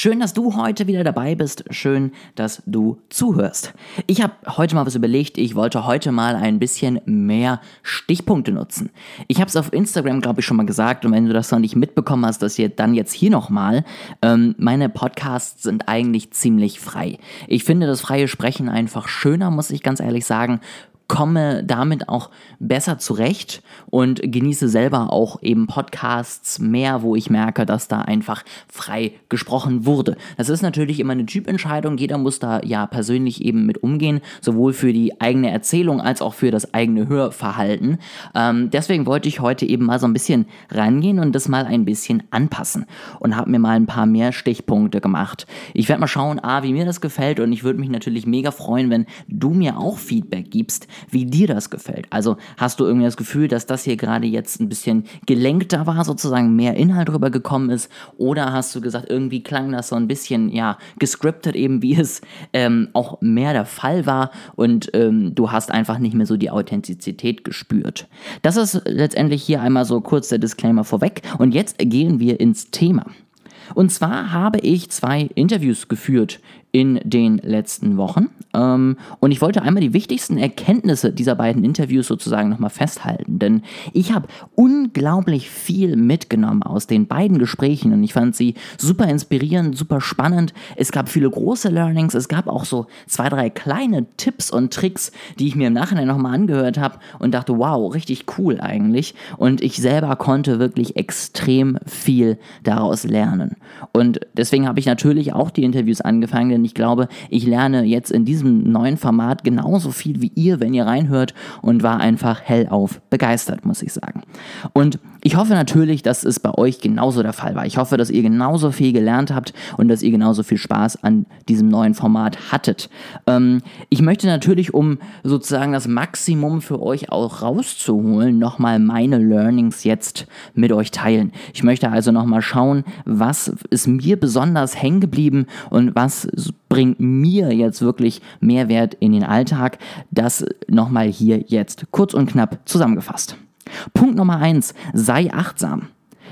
Schön, dass du heute wieder dabei bist. Schön, dass du zuhörst. Ich habe heute mal was überlegt. Ich wollte heute mal ein bisschen mehr Stichpunkte nutzen. Ich habe es auf Instagram, glaube ich, schon mal gesagt. Und wenn du das noch nicht mitbekommen hast, dass ihr dann jetzt hier nochmal. Ähm, meine Podcasts sind eigentlich ziemlich frei. Ich finde das freie Sprechen einfach schöner, muss ich ganz ehrlich sagen komme damit auch besser zurecht und genieße selber auch eben Podcasts mehr, wo ich merke, dass da einfach frei gesprochen wurde. Das ist natürlich immer eine Typentscheidung. Jeder muss da ja persönlich eben mit umgehen, sowohl für die eigene Erzählung als auch für das eigene Hörverhalten. Ähm, deswegen wollte ich heute eben mal so ein bisschen rangehen und das mal ein bisschen anpassen und habe mir mal ein paar mehr Stichpunkte gemacht. Ich werde mal schauen, A, wie mir das gefällt und ich würde mich natürlich mega freuen, wenn du mir auch Feedback gibst, wie dir das gefällt. Also hast du irgendwie das Gefühl, dass das hier gerade jetzt ein bisschen gelenkter war, sozusagen mehr Inhalt drüber gekommen ist? Oder hast du gesagt, irgendwie klang das so ein bisschen, ja, gescriptet eben, wie es ähm, auch mehr der Fall war und ähm, du hast einfach nicht mehr so die Authentizität gespürt. Das ist letztendlich hier einmal so kurz der Disclaimer vorweg und jetzt gehen wir ins Thema. Und zwar habe ich zwei Interviews geführt in den letzten Wochen. Ähm, und ich wollte einmal die wichtigsten Erkenntnisse dieser beiden Interviews sozusagen nochmal festhalten. Denn ich habe unglaublich viel mitgenommen aus den beiden Gesprächen und ich fand sie super inspirierend, super spannend. Es gab viele große Learnings, es gab auch so zwei, drei kleine Tipps und Tricks, die ich mir im Nachhinein nochmal angehört habe und dachte, wow, richtig cool eigentlich. Und ich selber konnte wirklich extrem viel daraus lernen. Und deswegen habe ich natürlich auch die Interviews angefangen, denn ich glaube, ich lerne jetzt in diesem neuen Format genauso viel wie ihr, wenn ihr reinhört und war einfach hellauf begeistert, muss ich sagen. Und ich hoffe natürlich, dass es bei euch genauso der Fall war. Ich hoffe, dass ihr genauso viel gelernt habt und dass ihr genauso viel Spaß an diesem neuen Format hattet. Ähm, ich möchte natürlich, um sozusagen das Maximum für euch auch rauszuholen, nochmal meine Learnings jetzt mit euch teilen. Ich möchte also nochmal schauen, was ist mir besonders hängen geblieben und was bringt mir jetzt wirklich Mehrwert in den Alltag. Das nochmal hier jetzt kurz und knapp zusammengefasst. Punkt Nummer eins: sei achtsam.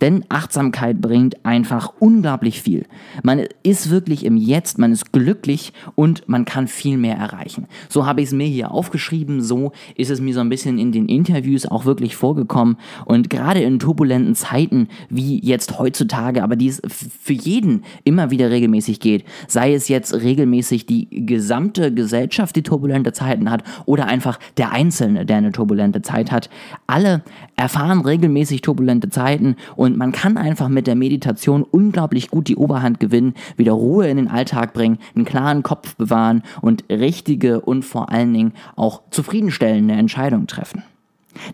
Denn Achtsamkeit bringt einfach unglaublich viel. Man ist wirklich im Jetzt, man ist glücklich und man kann viel mehr erreichen. So habe ich es mir hier aufgeschrieben, so ist es mir so ein bisschen in den Interviews auch wirklich vorgekommen. Und gerade in turbulenten Zeiten wie jetzt heutzutage, aber die es für jeden immer wieder regelmäßig geht, sei es jetzt regelmäßig die gesamte Gesellschaft, die turbulente Zeiten hat, oder einfach der Einzelne, der eine turbulente Zeit hat, alle erfahren regelmäßig turbulente Zeiten und man kann einfach mit der Meditation unglaublich gut die Oberhand gewinnen, wieder Ruhe in den Alltag bringen, einen klaren Kopf bewahren und richtige und vor allen Dingen auch zufriedenstellende Entscheidungen treffen.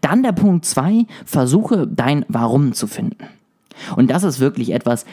Dann der Punkt 2, versuche dein Warum zu finden. Und das ist wirklich etwas,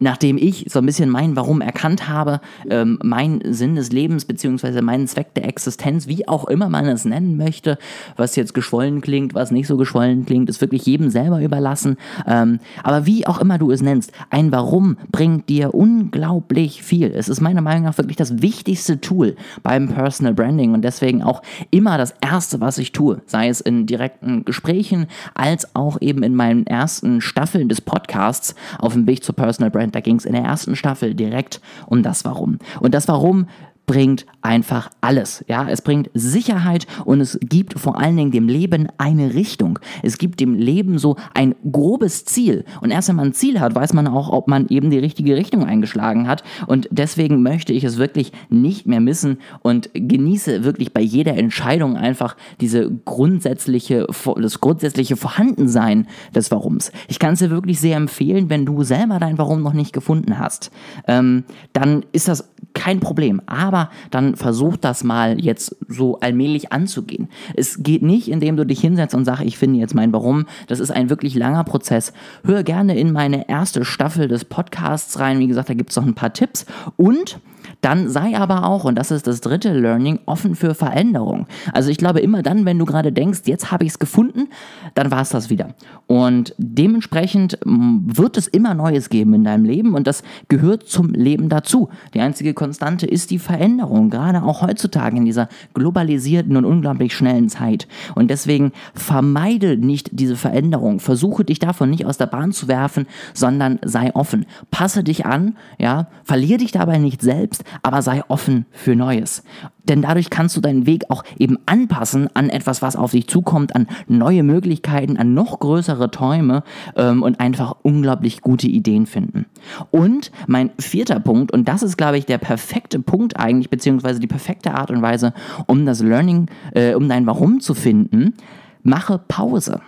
nachdem ich so ein bisschen mein Warum erkannt habe, ähm, mein Sinn des Lebens beziehungsweise meinen Zweck der Existenz, wie auch immer man es nennen möchte, was jetzt geschwollen klingt, was nicht so geschwollen klingt, ist wirklich jedem selber überlassen. Ähm, aber wie auch immer du es nennst, ein Warum bringt dir unglaublich viel. Es ist meiner Meinung nach wirklich das wichtigste Tool beim Personal Branding und deswegen auch immer das Erste, was ich tue, sei es in direkten Gesprächen als auch eben in meinen ersten Staffeln des Podcasts auf dem Weg zur Personal Branding da ging es in der ersten Staffel direkt um das Warum. Und das Warum bringt einfach alles. Ja, es bringt Sicherheit und es gibt vor allen Dingen dem Leben eine Richtung. Es gibt dem Leben so ein grobes Ziel. Und erst wenn man ein Ziel hat, weiß man auch, ob man eben die richtige Richtung eingeschlagen hat. Und deswegen möchte ich es wirklich nicht mehr missen und genieße wirklich bei jeder Entscheidung einfach diese grundsätzliche, das grundsätzliche Vorhandensein des Warums. Ich kann es dir wirklich sehr empfehlen, wenn du selber dein Warum noch nicht gefunden hast. Ähm, dann ist das kein Problem. Aber dann versuch das mal jetzt so allmählich anzugehen. Es geht nicht, indem du dich hinsetzt und sagst, ich finde jetzt mein Warum. Das ist ein wirklich langer Prozess. Hör gerne in meine erste Staffel des Podcasts rein. Wie gesagt, da gibt es noch ein paar Tipps. Und dann sei aber auch, und das ist das dritte Learning, offen für Veränderung. Also ich glaube, immer dann, wenn du gerade denkst, jetzt habe ich es gefunden, dann war es das wieder. Und dementsprechend wird es immer Neues geben in deinem Leben und das gehört zum Leben dazu. Die einzige Konstante ist die Veränderung, gerade auch heutzutage in dieser globalisierten und unglaublich schnellen Zeit. Und deswegen vermeide nicht diese Veränderung. Versuche dich davon nicht aus der Bahn zu werfen, sondern sei offen. Passe dich an, ja, verliere dich dabei nicht selbst, aber sei offen für Neues. Denn dadurch kannst du deinen Weg auch eben anpassen an etwas, was auf dich zukommt, an neue Möglichkeiten, an noch größere Träume ähm, und einfach unglaublich gute Ideen finden. Und mein vierter Punkt, und das ist, glaube ich, der perfekte Punkt eigentlich, beziehungsweise die perfekte Art und Weise, um das Learning, äh, um dein Warum zu finden, mache Pause.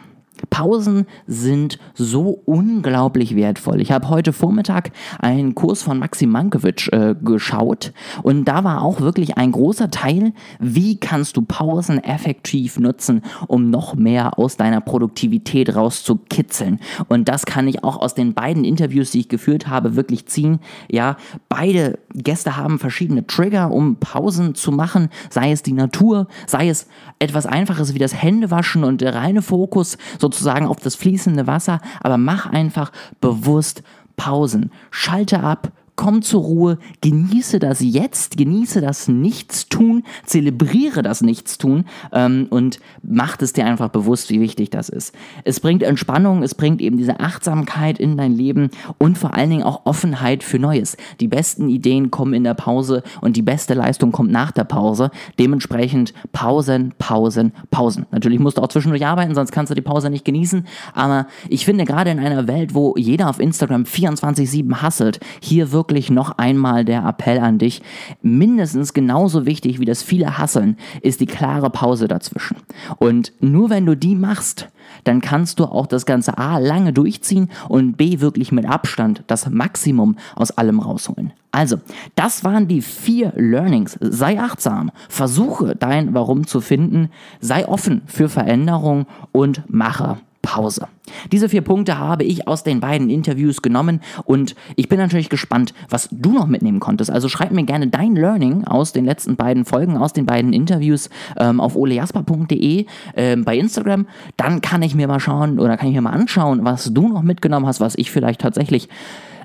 Pausen sind so unglaublich wertvoll. Ich habe heute Vormittag einen Kurs von Maxim Mankiewicz äh, geschaut und da war auch wirklich ein großer Teil, wie kannst du Pausen effektiv nutzen, um noch mehr aus deiner Produktivität rauszukitzeln. Und das kann ich auch aus den beiden Interviews, die ich geführt habe, wirklich ziehen. Ja, beide Gäste haben verschiedene Trigger, um Pausen zu machen, sei es die Natur, sei es etwas Einfaches wie das Händewaschen und der reine Fokus, so sozusagen auf das fließende Wasser, aber mach einfach bewusst Pausen. Schalte ab, komm zur Ruhe, genieße das Jetzt, genieße das Nichtstun, zelebriere das Nichtstun ähm, und mach es dir einfach bewusst, wie wichtig das ist. Es bringt Entspannung, es bringt eben diese Achtsamkeit in dein Leben und vor allen Dingen auch Offenheit für Neues. Die besten Ideen kommen in der Pause und die beste Leistung kommt nach der Pause. Dementsprechend Pausen, Pausen, Pausen. Natürlich musst du auch zwischendurch arbeiten, sonst kannst du die Pause nicht genießen. Aber ich finde gerade in einer Welt, wo jeder auf Instagram 24-7 hasselt, hier wirklich wirklich noch einmal der Appell an dich. Mindestens genauso wichtig wie das viele Hasseln ist die klare Pause dazwischen. Und nur wenn du die machst, dann kannst du auch das Ganze A lange durchziehen und B wirklich mit Abstand das Maximum aus allem rausholen. Also, das waren die vier Learnings. Sei achtsam, versuche dein Warum zu finden, sei offen für Veränderung und mache Pause. Diese vier Punkte habe ich aus den beiden Interviews genommen und ich bin natürlich gespannt, was du noch mitnehmen konntest. Also schreib mir gerne dein Learning aus den letzten beiden Folgen, aus den beiden Interviews ähm, auf olejasper.de äh, bei Instagram. Dann kann ich mir mal schauen oder kann ich mir mal anschauen, was du noch mitgenommen hast, was ich vielleicht tatsächlich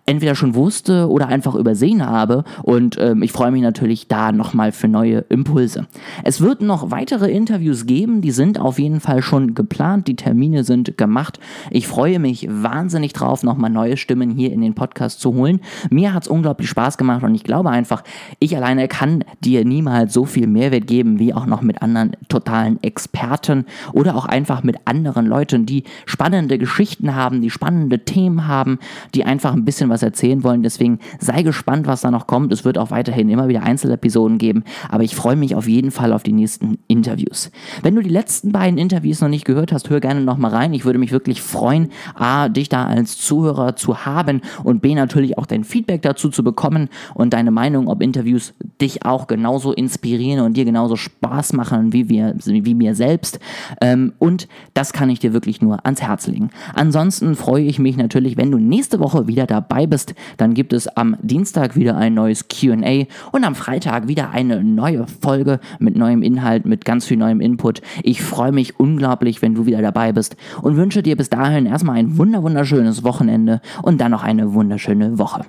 entweder schon wusste oder einfach übersehen habe. Und ähm, ich freue mich natürlich da nochmal für neue Impulse. Es wird noch weitere Interviews geben, die sind auf jeden Fall schon geplant, die Termine sind gemacht. Ich freue mich wahnsinnig drauf, nochmal neue Stimmen hier in den Podcast zu holen. Mir hat es unglaublich Spaß gemacht und ich glaube einfach, ich alleine kann dir niemals so viel Mehrwert geben, wie auch noch mit anderen totalen Experten oder auch einfach mit anderen Leuten, die spannende Geschichten haben, die spannende Themen haben, die einfach ein bisschen was was erzählen wollen. Deswegen sei gespannt, was da noch kommt. Es wird auch weiterhin immer wieder Einzelepisoden geben, aber ich freue mich auf jeden Fall auf die nächsten Interviews. Wenn du die letzten beiden Interviews noch nicht gehört hast, hör gerne noch mal rein. Ich würde mich wirklich freuen, A, dich da als Zuhörer zu haben und B, natürlich auch dein Feedback dazu zu bekommen und deine Meinung, ob Interviews dich auch genauso inspirieren und dir genauso Spaß machen wie, wir, wie mir selbst. Ähm, und das kann ich dir wirklich nur ans Herz legen. Ansonsten freue ich mich natürlich, wenn du nächste Woche wieder dabei dabei bist, dann gibt es am Dienstag wieder ein neues QA und am Freitag wieder eine neue Folge mit neuem Inhalt, mit ganz viel neuem Input. Ich freue mich unglaublich, wenn du wieder dabei bist und wünsche dir bis dahin erstmal ein wunderschönes Wochenende und dann noch eine wunderschöne Woche.